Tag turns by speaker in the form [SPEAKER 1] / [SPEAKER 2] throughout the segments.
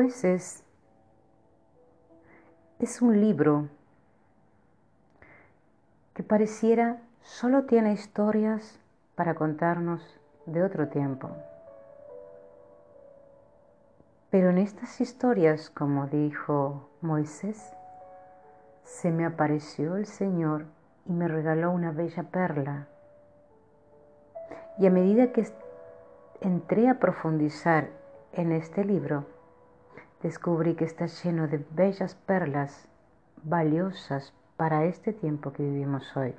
[SPEAKER 1] Es un libro que pareciera solo tiene historias para contarnos de otro tiempo. Pero en estas historias, como dijo Moisés, se me apareció el Señor y me regaló una bella perla. Y a medida que entré a profundizar en este libro, descubrí que está lleno de bellas perlas valiosas para este tiempo que vivimos hoy.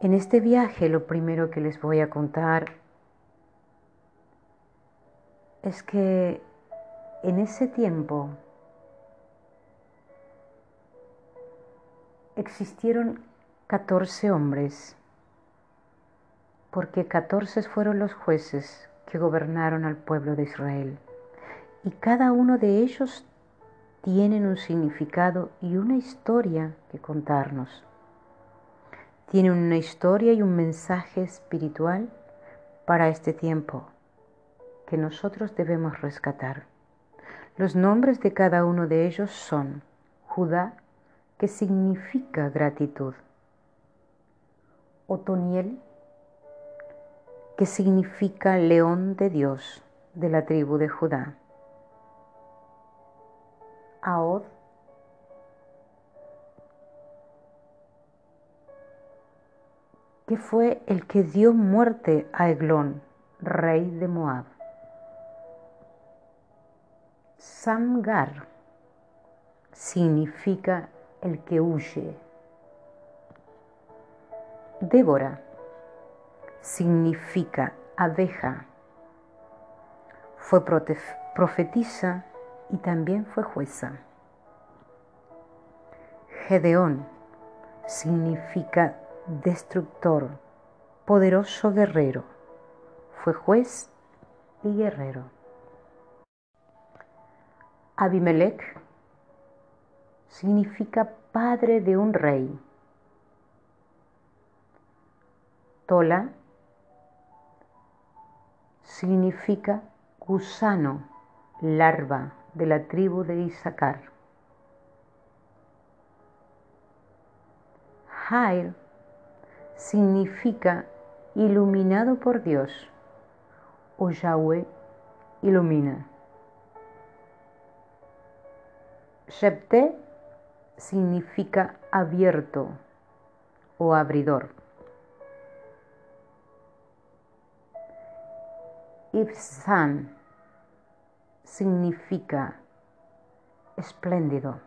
[SPEAKER 1] En este viaje lo primero que les voy a contar es que en ese tiempo existieron 14 hombres, porque 14 fueron los jueces que gobernaron al pueblo de Israel, y cada uno de ellos tienen un significado y una historia que contarnos. Tienen una historia y un mensaje espiritual para este tiempo que nosotros debemos rescatar. Los nombres de cada uno de ellos son Judá, que significa gratitud, Otoniel, que significa león de Dios de la tribu de Judá, Aod, que fue el que dio muerte a Eglón, rey de Moab. Samgar significa el que huye. Débora significa abeja. Fue profetisa y también fue jueza. Gedeón significa destructor, poderoso guerrero. Fue juez y guerrero. Abimelech significa padre de un rey. Tola significa gusano, larva de la tribu de Isaacar. Jair significa iluminado por Dios o Yahweh ilumina. Shepte significa abierto o abridor. Ibsan significa espléndido.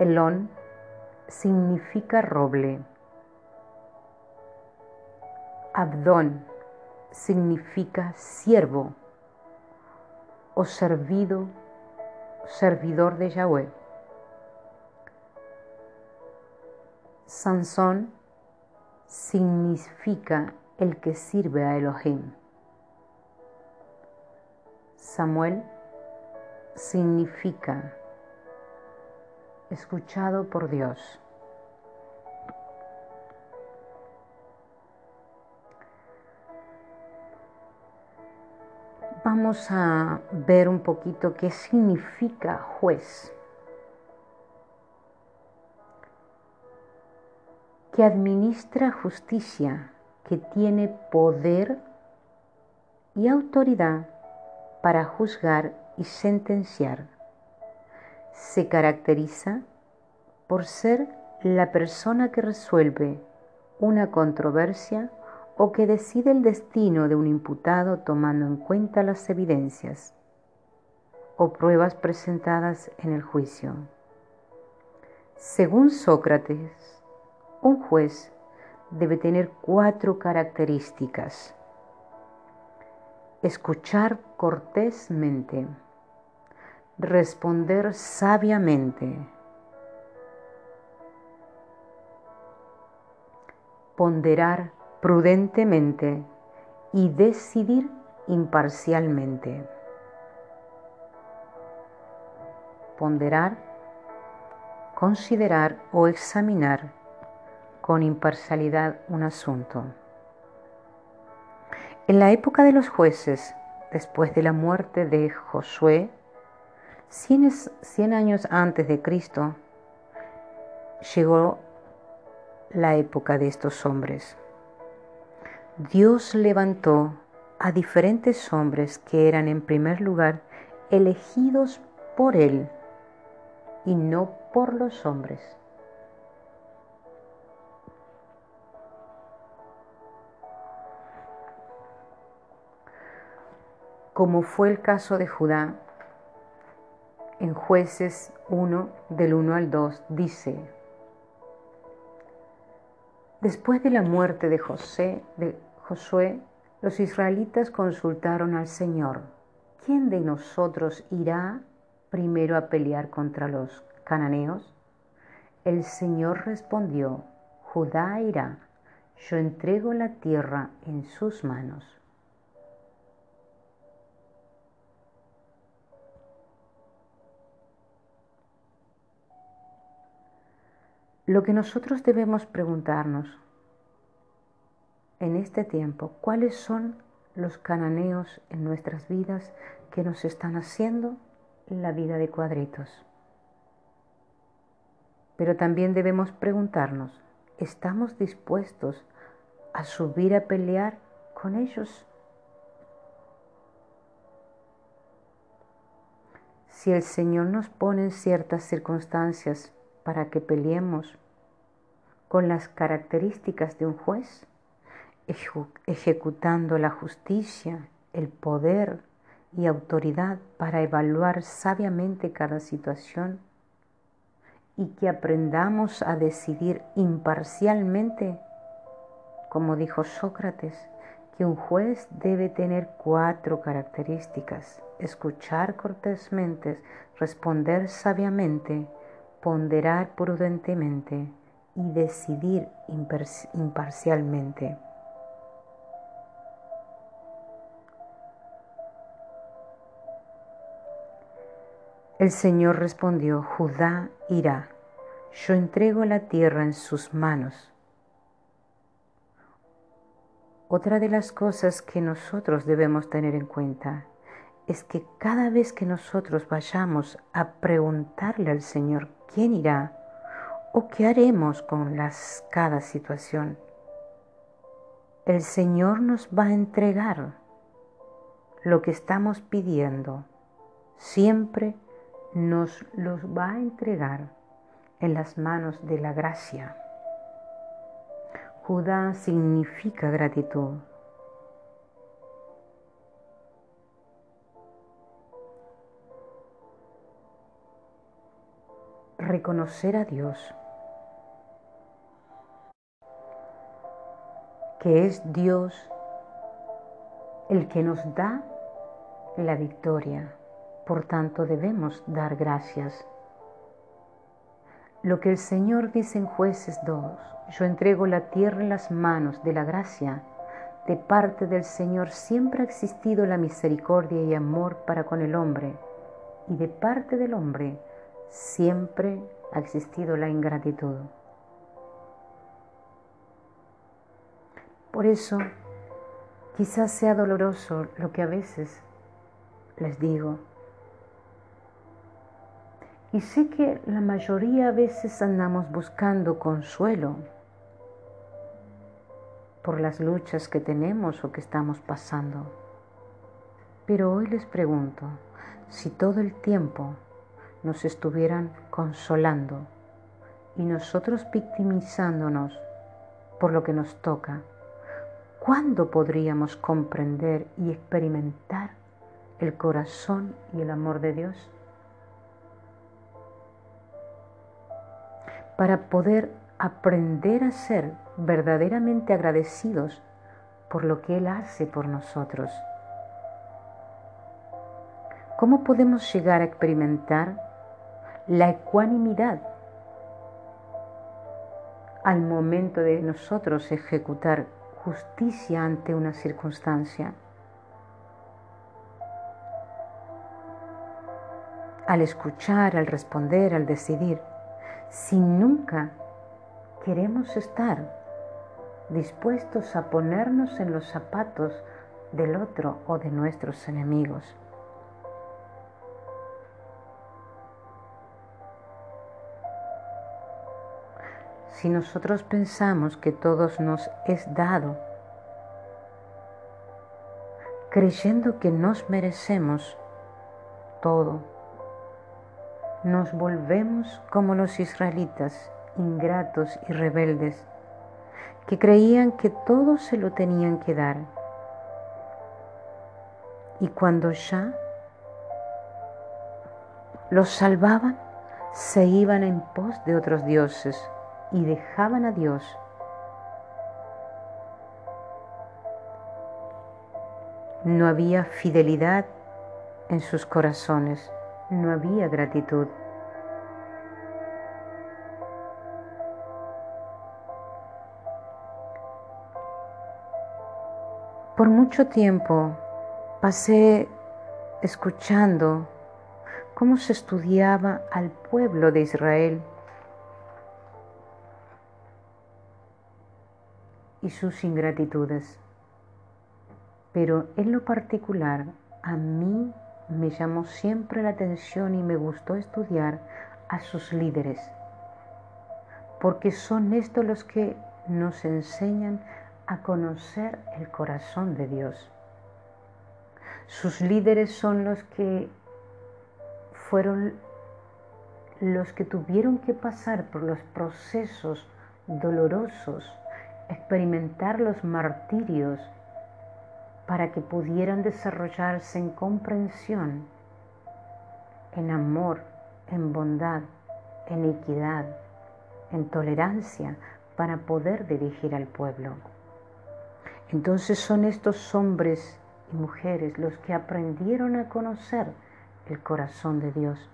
[SPEAKER 1] Elón significa roble. Abdón significa siervo o servido, servidor de Yahweh. Sansón significa el que sirve a Elohim. Samuel significa escuchado por Dios. vamos a ver un poquito qué significa juez. Que administra justicia, que tiene poder y autoridad para juzgar y sentenciar. Se caracteriza por ser la persona que resuelve una controversia o que decide el destino de un imputado tomando en cuenta las evidencias o pruebas presentadas en el juicio. Según Sócrates, un juez debe tener cuatro características. Escuchar cortésmente, responder sabiamente, ponderar prudentemente y decidir considerar o examinar con imparcialidad un asunto. En la época de los jueces, después de la muerte de Josué, cien, años antes de Cristo, llegó la época de estos hombres. Dios levantó a diferentes hombres que eran en primer lugar elegidos por Él y no por los hombres. Como fue el caso de Judá, en jueces 1 del 1 al 2 dice, Después de la muerte de, José, de Josué, los israelitas consultaron al Señor, ¿quién de nosotros irá primero a pelear contra los cananeos? El Señor respondió, Judá irá, yo entrego la tierra en sus manos. Lo que nosotros debemos preguntarnos en este tiempo cuáles son los cananeos en nuestras vidas que nos están haciendo la vida de cuadritos. Pero también debemos preguntarnos, ¿estamos dispuestos a subir a pelear con ellos? Si el Señor nos pone en ciertas circunstancias para que peleemos con las características de un juez, ejecutando la justicia, el poder y autoridad para evaluar sabiamente cada situación y que aprendamos a decidir imparcialmente, como dijo Sócrates, que un juez debe tener cuatro características, escuchar cortésmente, responder sabiamente, ponderar prudentemente y decidir imparcialmente. El Señor respondió, Judá irá, yo entrego la tierra en sus manos. Otra de las cosas que nosotros debemos tener en cuenta es que cada vez que nosotros vayamos a preguntarle al Señor quién irá o qué haremos con las, cada situación, el Señor nos va a entregar lo que estamos pidiendo siempre nos los va a entregar en las manos de la gracia. Judá significa gratitud. Reconocer a Dios, que es Dios el que nos da la victoria. Por tanto, debemos dar gracias. Lo que el Señor dice en jueces 2, yo entrego la tierra en las manos de la gracia. De parte del Señor siempre ha existido la misericordia y amor para con el hombre, y de parte del hombre siempre ha existido la ingratitud. Por eso, quizás sea doloroso lo que a veces les digo, y sé que la mayoría a veces andamos buscando consuelo por las luchas que tenemos o que estamos pasando. Pero hoy les pregunto, si todo el tiempo nos estuvieran consolando y nosotros victimizándonos por lo que nos toca, ¿cuándo podríamos comprender y experimentar el corazón y el amor de Dios? para poder aprender a ser verdaderamente agradecidos por lo que Él hace por nosotros. ¿Cómo podemos llegar a experimentar la ecuanimidad al momento de nosotros ejecutar justicia ante una circunstancia? Al escuchar, al responder, al decidir, si nunca queremos estar dispuestos a ponernos en los zapatos del otro o de nuestros enemigos. Si nosotros pensamos que todos nos es dado, creyendo que nos merecemos todo, nos volvemos como los israelitas, ingratos y rebeldes, que creían que todo se lo tenían que dar. Y cuando ya los salvaban, se iban en pos de otros dioses y dejaban a Dios. No había fidelidad en sus corazones, no había gratitud. Por mucho tiempo pasé escuchando cómo se estudiaba al pueblo de Israel y sus ingratitudes. Pero en lo particular, a mí me llamó siempre la atención y me gustó estudiar a sus líderes, porque son estos los que nos enseñan a conocer el corazón de Dios. Sus líderes son los que fueron los que tuvieron que pasar por los procesos dolorosos experimentar los martirios para que pudieran desarrollarse en comprensión, en amor, en bondad, en equidad, en tolerancia, para poder dirigir al pueblo. Entonces son estos hombres y mujeres los que aprendieron a conocer el corazón de Dios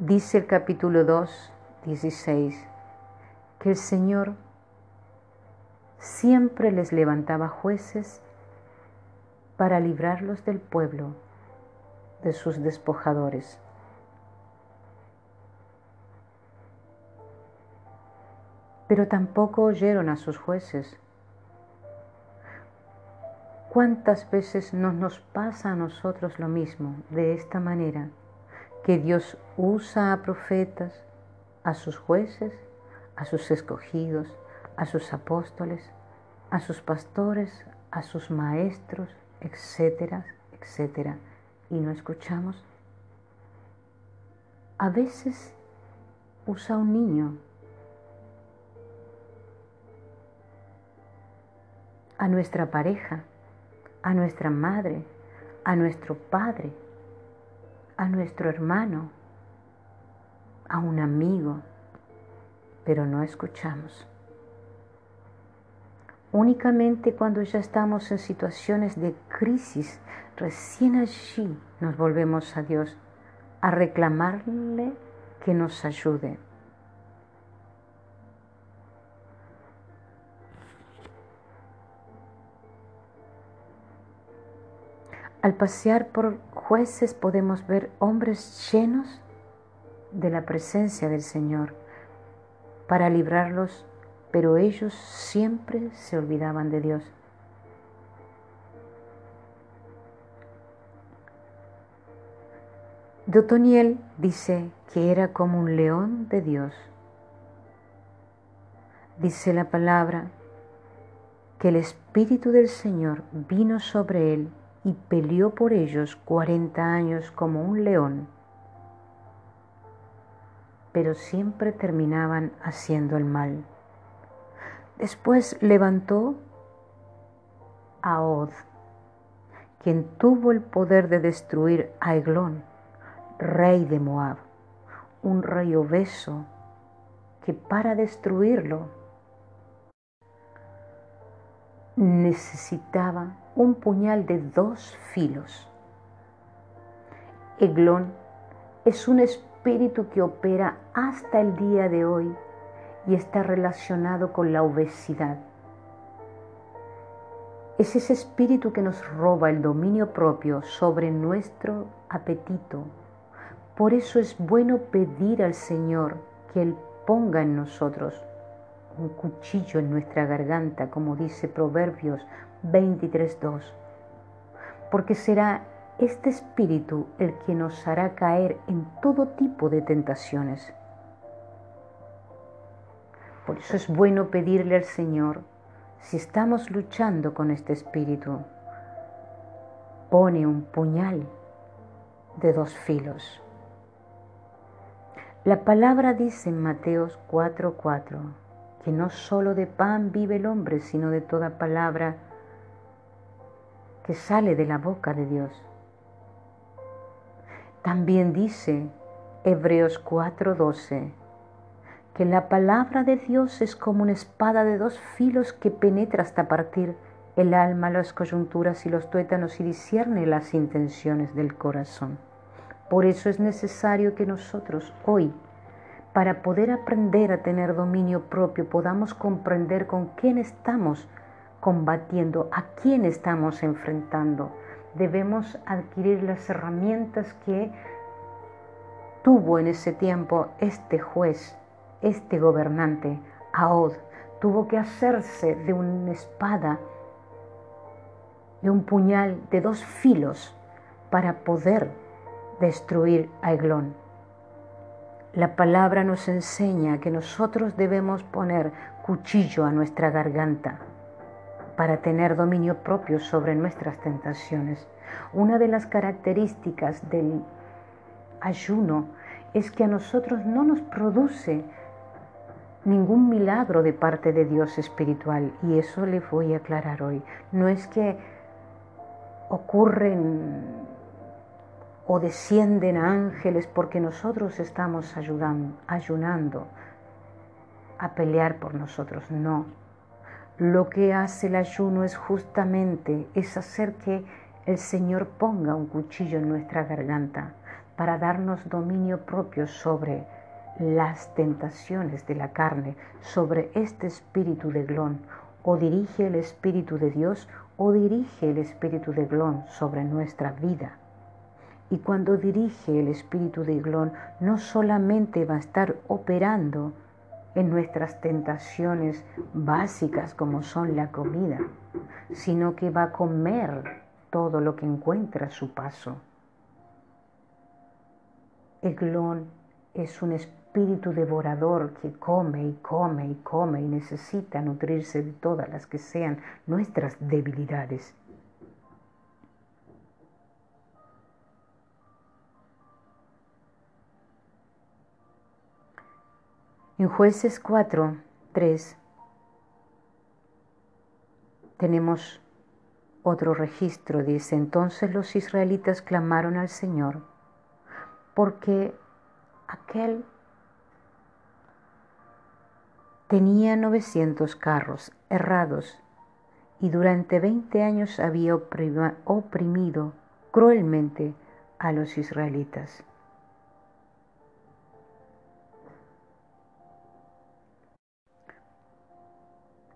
[SPEAKER 1] Dice el capítulo 2, 16, que el Señor siempre les levantaba jueces para librarlos del pueblo, de sus despojadores. Pero tampoco oyeron a sus jueces. ¿Cuántas veces no nos pasa a nosotros lo mismo de esta manera? Que Dios usa a profetas, a sus jueces, a sus escogidos, a sus apóstoles, a sus pastores, a sus maestros, etcétera, etcétera, y no escuchamos. A veces usa un niño, a nuestra pareja, a nuestra madre, a nuestro padre, a nuestro hermano, a un amigo, pero no escuchamos. Únicamente cuando ya estamos en situaciones de crisis, recién allí nos volvemos a Dios a reclamarle que nos ayude. Al pasear por jueces podemos ver hombres llenos de la presencia del Señor para librarlos, pero ellos siempre se olvidaban de Dios. Dotoniel dice que era como un león de Dios. Dice la palabra que el Espíritu del Señor vino sobre él y peleó por ellos cuarenta años como un león, pero siempre terminaban haciendo el mal. Después levantó a Od, quien tuvo el poder de destruir a Eglón, rey de Moab, un rey obeso que para destruirlo necesitaba un puñal de dos filos. Eglón es un espíritu que opera hasta el día de hoy y está relacionado con la obesidad. Es ese espíritu que nos roba el dominio propio sobre nuestro apetito. Por eso es bueno pedir al Señor que Él ponga en nosotros un cuchillo en nuestra garganta, como dice Proverbios 23.2, porque será este espíritu el que nos hará caer en todo tipo de tentaciones. Por eso es bueno pedirle al Señor si estamos luchando con este espíritu, pone un puñal de dos filos. La palabra dice en Mateos 4:4 que no solo de pan vive el hombre, sino de toda palabra que sale de la boca de Dios. También dice Hebreos 4:12 que la palabra de Dios es como una espada de dos filos que penetra hasta partir el alma, las coyunturas y los tuétanos y discierne las intenciones del corazón. Por eso es necesario que nosotros hoy, para poder aprender a tener dominio propio, podamos comprender con quién estamos combatiendo, a quién estamos enfrentando. Debemos adquirir las herramientas que tuvo en ese tiempo este juez este gobernante, Aod, tuvo que hacerse de una espada, de un puñal de dos filos para poder destruir a Eglón. La palabra nos enseña que nosotros debemos poner cuchillo a nuestra garganta para tener dominio propio sobre nuestras tentaciones. Una de las características del ayuno es que a nosotros no nos produce ningún milagro de parte de Dios espiritual y eso le voy a aclarar hoy. No es que ocurren o descienden ángeles porque nosotros estamos ayudando, ayunando a pelear por nosotros, no. Lo que hace el ayuno es justamente es hacer que el Señor ponga un cuchillo en nuestra garganta para darnos dominio propio sobre las tentaciones de la carne sobre este espíritu de glón, o dirige el espíritu de Dios o dirige el espíritu de glón sobre nuestra vida. Y cuando dirige el espíritu de glón, no solamente va a estar operando en nuestras tentaciones básicas como son la comida, sino que va a comer todo lo que encuentra a su paso. Eglón es un espíritu espíritu devorador que come y come y come y necesita nutrirse de todas las que sean nuestras debilidades. En jueces 4, 3 tenemos otro registro, dice, entonces los israelitas clamaron al Señor porque aquel Tenía 900 carros errados y durante 20 años había oprimido cruelmente a los israelitas.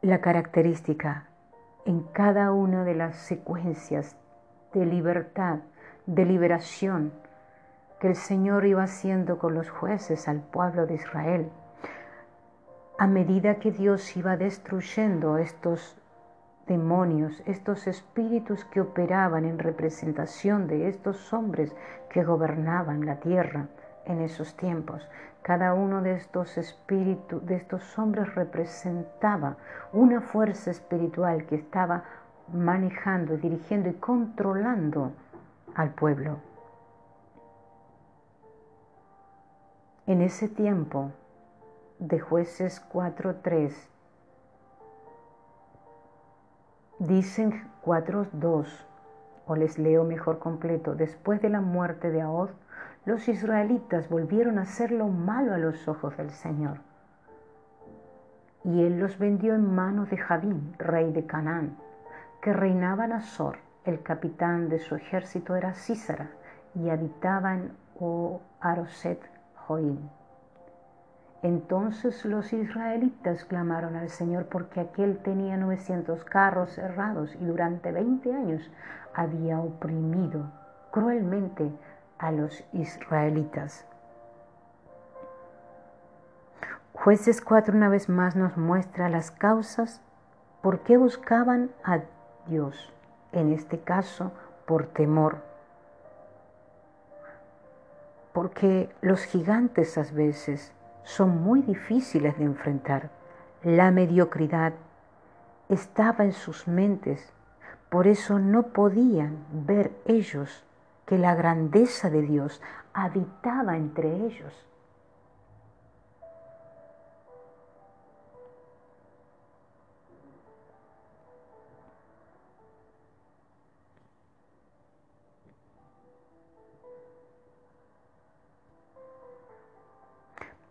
[SPEAKER 1] La característica en cada una de las secuencias de libertad, de liberación que el Señor iba haciendo con los jueces al pueblo de Israel. A medida que Dios iba destruyendo estos demonios, estos espíritus que operaban en representación de estos hombres que gobernaban la tierra en esos tiempos. Cada uno de estos espíritus, de estos hombres representaba una fuerza espiritual que estaba manejando, dirigiendo y controlando al pueblo. En ese tiempo de jueces 4.3. Dicen 4.2, o les leo mejor completo, después de la muerte de Ahod, los israelitas volvieron a hacer lo malo a los ojos del Señor. Y él los vendió en manos de Jabín, rey de Canaán, que reinaba en Azor. El capitán de su ejército era Císara y habitaba en O Aroset Entonces los israelitas clamaron al Señor porque aquel tenía 900 carros cerrados y durante 20 años había oprimido cruelmente a los israelitas. Jueces 4 una vez más nos muestra las causas por qué buscaban a Dios, en este caso por temor. Porque los gigantes a veces son muy difíciles de enfrentar. La mediocridad estaba en sus mentes, por eso no podían ver ellos que la grandeza de Dios habitaba entre ellos.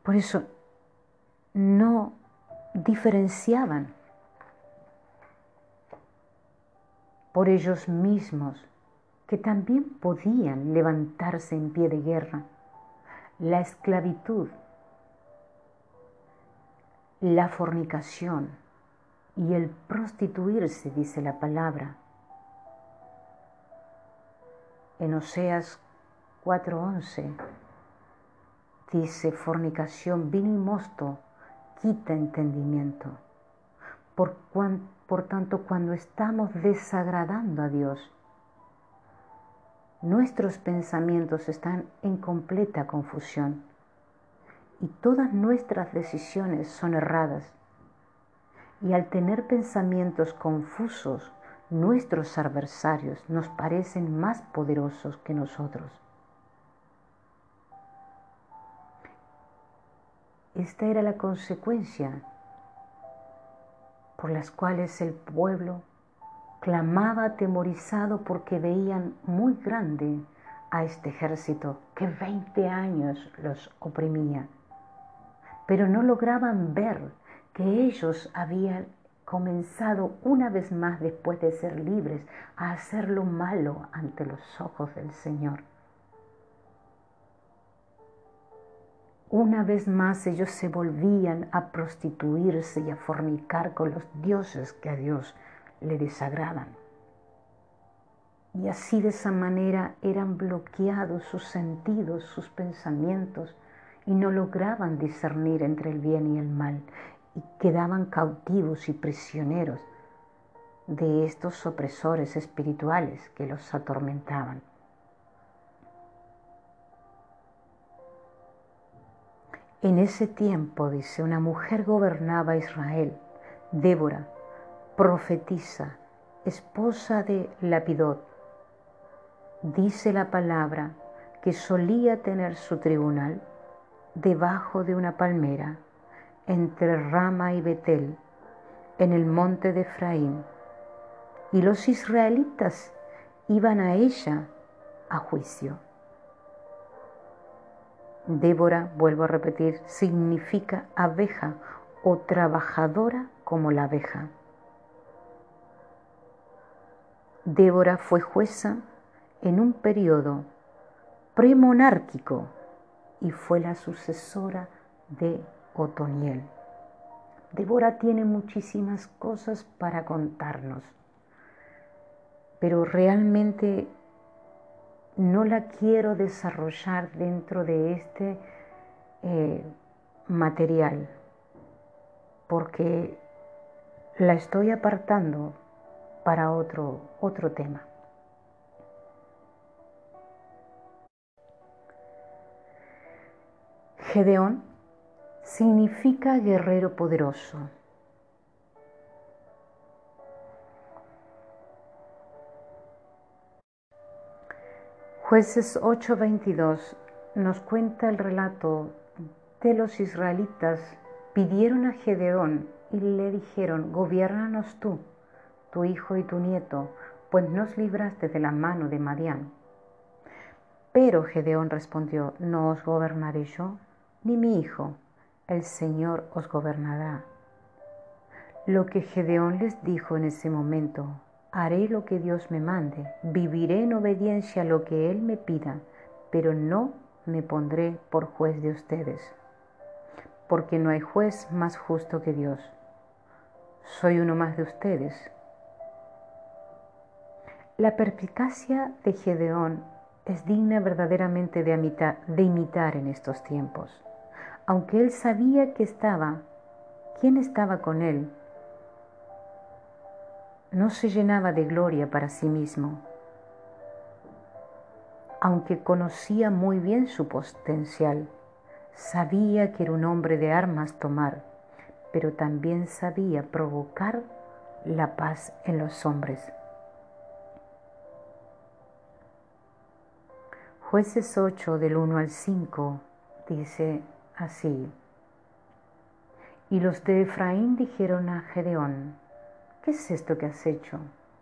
[SPEAKER 1] Por eso no diferenciaban por ellos mismos que también podían levantarse en pie de guerra. La esclavitud, la fornicación y el prostituirse, dice la palabra. En Oseas 4:11 dice fornicación, vino y mosto, quita entendimiento. Por, por tanto, cuando estamos desagradando a Dios, nuestros pensamientos están en completa confusión y todas nuestras decisiones son erradas. Y al tener pensamientos confusos, nuestros adversarios nos parecen más poderosos que nosotros. Esta era la consecuencia por las cuales el pueblo clamaba atemorizado porque veían muy grande a este ejército que 20 años los oprimía, pero no lograban ver que ellos habían comenzado una vez más después de ser libres a hacer lo malo ante los ojos del Señor. Una vez más ellos se volvían a prostituirse y a fornicar con los dioses que a Dios le desagradan. Y así de esa manera eran bloqueados sus sentidos, sus pensamientos, y no lograban discernir entre el bien y el mal, y quedaban cautivos y prisioneros de estos opresores espirituales que los atormentaban. En ese tiempo, dice, una mujer gobernaba Israel, Débora, profetiza, esposa de Lapidot. Dice la palabra que solía tener su tribunal debajo de una palmera entre Rama y Betel, en el monte de Efraín, y los israelitas iban a ella a juicio. Débora, vuelvo a repetir, significa abeja o trabajadora como la abeja. Débora fue jueza en un periodo premonárquico y fue la sucesora de Otoniel. Débora tiene muchísimas cosas para contarnos, pero realmente no la quiero desarrollar dentro de este eh, material, porque la estoy apartando para otro, otro tema. Gedeón significa guerrero poderoso. Jueces 8:22 nos cuenta el relato de los israelitas pidieron a Gedeón y le dijeron, gobiernanos tú, tu hijo y tu nieto, pues nos libraste de la mano de Madián. Pero Gedeón respondió, no os gobernaré yo, ni mi hijo, el Señor os gobernará. Lo que Gedeón les dijo en ese momento haré lo que Dios me mande, viviré en obediencia a lo que Él me pida, pero no me pondré por juez de ustedes. porque no hay juez más justo que Dios. Soy uno más de ustedes. La perspicacia de Gedeón es digna verdaderamente de, de imitar en estos tiempos. Aunque él sabía que estaba, quién estaba con él, no se llenaba de gloria para sí mismo. Aunque conocía muy bien su potencial, sabía que era un hombre de armas tomar, pero también sabía provocar la paz en los hombres. Jueces 8 del 1 al 5 dice así. Y los de Efraín dijeron a Gedeón, ¿qué es esto que has hecho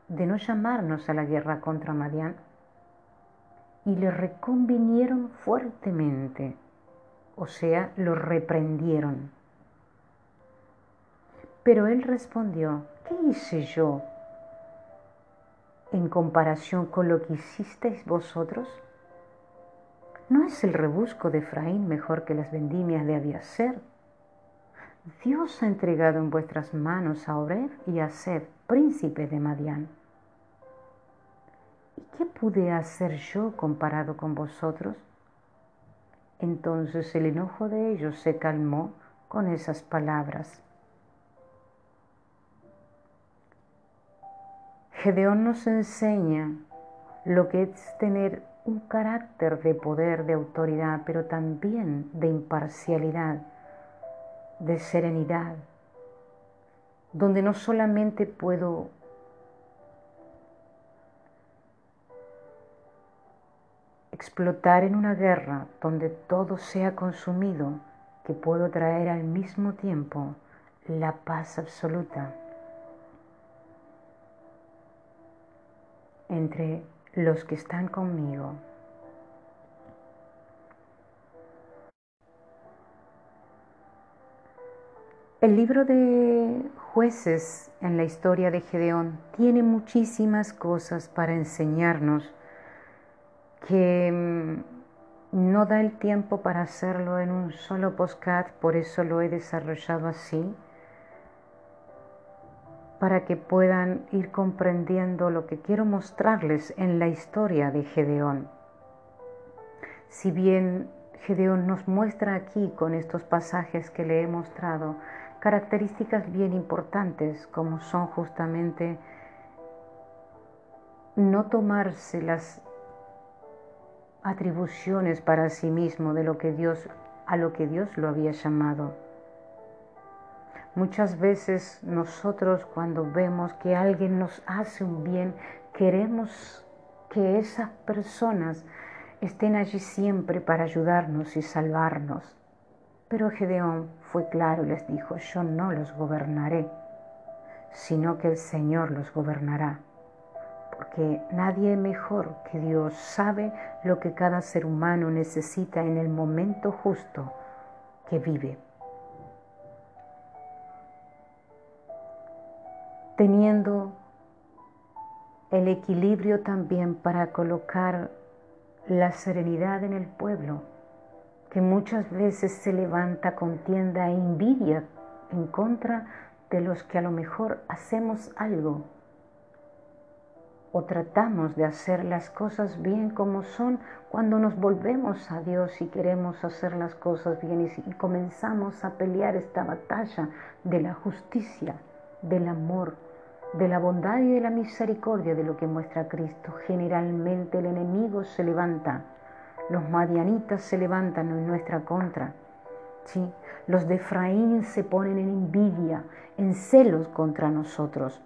[SPEAKER 1] de no llamarnos a la guerra contra Madián? Y le reconvinieron fuertemente, o sea, lo reprendieron. Pero él respondió, ¿qué hice yo en comparación con lo que hicisteis vosotros? ¿No es el rebusco de Efraín mejor que las vendimias de Abiaser? Dios ha entregado en vuestras manos a Oreb y a Seb, príncipes de Madián. ¿Y qué pude hacer yo comparado con vosotros? Entonces el enojo de ellos se calmó con esas palabras. Gedeón nos enseña lo que es tener un carácter de poder, de autoridad, pero también de imparcialidad, de serenidad, donde no solamente puedo explotar en una guerra donde todo sea consumido, que puedo traer al mismo tiempo la paz absoluta entre los que están conmigo. El libro de jueces en la historia de Gedeón tiene muchísimas cosas para enseñarnos que mm, no da el tiempo para hacerlo en un solo postcat, por eso lo he desarrollado así para que puedan ir comprendiendo lo que quiero mostrarles en la historia de Gedeón. Si bien Gedeón nos muestra aquí con estos pasajes que le he mostrado características bien importantes como son justamente no tomarse las atribuciones para sí mismo de lo que Dios a lo que Dios lo había llamado Muchas veces nosotros cuando vemos que alguien nos hace un bien, queremos que esas personas estén allí siempre para ayudarnos y salvarnos. Pero Gedeón fue claro y les dijo, yo no los gobernaré, sino que el Señor los gobernará, porque nadie mejor que Dios sabe lo que cada ser humano necesita en el momento justo que vive. Teniendo el equilibrio también para colocar la serenidad en el pueblo, que muchas veces se levanta contienda e envidia en contra de los que a lo mejor hacemos algo o tratamos de hacer las cosas bien como son cuando nos volvemos a Dios y queremos hacer las cosas bien y comenzamos a pelear esta batalla de la justicia, del amor, de la bondad y de la misericordia de lo que muestra Cristo. Generalmente el enemigo se levanta, los madianitas se levantan en nuestra contra. ¿sí? Los de Efraín se ponen en envidia, en celos contra nosotros.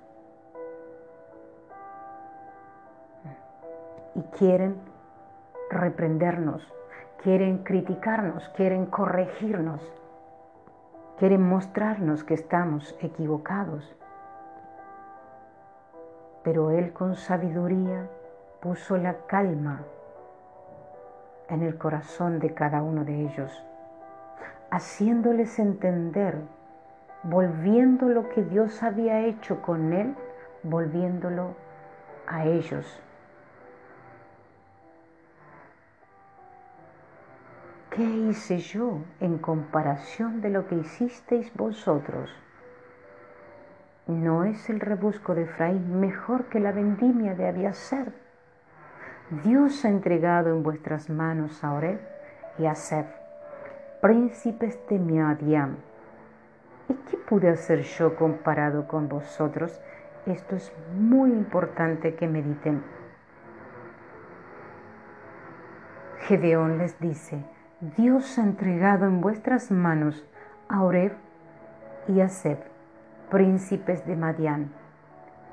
[SPEAKER 1] Y quieren reprendernos, quieren criticarnos, quieren corregirnos, quieren mostrarnos que estamos equivocados pero Él con sabiduría puso la calma en el corazón de cada uno de ellos, haciéndoles entender, volviendo lo que Dios había hecho con Él, volviéndolo a ellos. ¿qué hice yo en comparación de lo que hicisteis vosotros? ¿No es el rebusco de Efraín mejor que la vendimia de Abiaser? Dios ha entregado en vuestras manos a Oreb y a Seb, príncipes de Miadiam. ¿Y qué pude hacer yo comparado con vosotros? Esto es muy importante que mediten. Gedeón les dice, Dios ha entregado en vuestras manos a Oreb y a Seb, príncipes de Madián.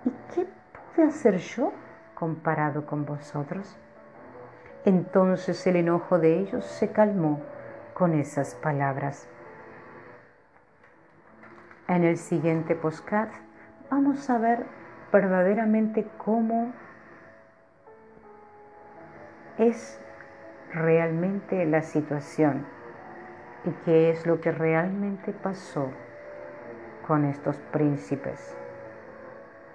[SPEAKER 1] ¿Y qué pude hacer yo comparado con vosotros? Entonces el enojo de ellos se calmó con esas palabras. En el siguiente postcard vamos a ver verdaderamente cómo es realmente la situación y qué es lo que realmente pasó con estos príncipes.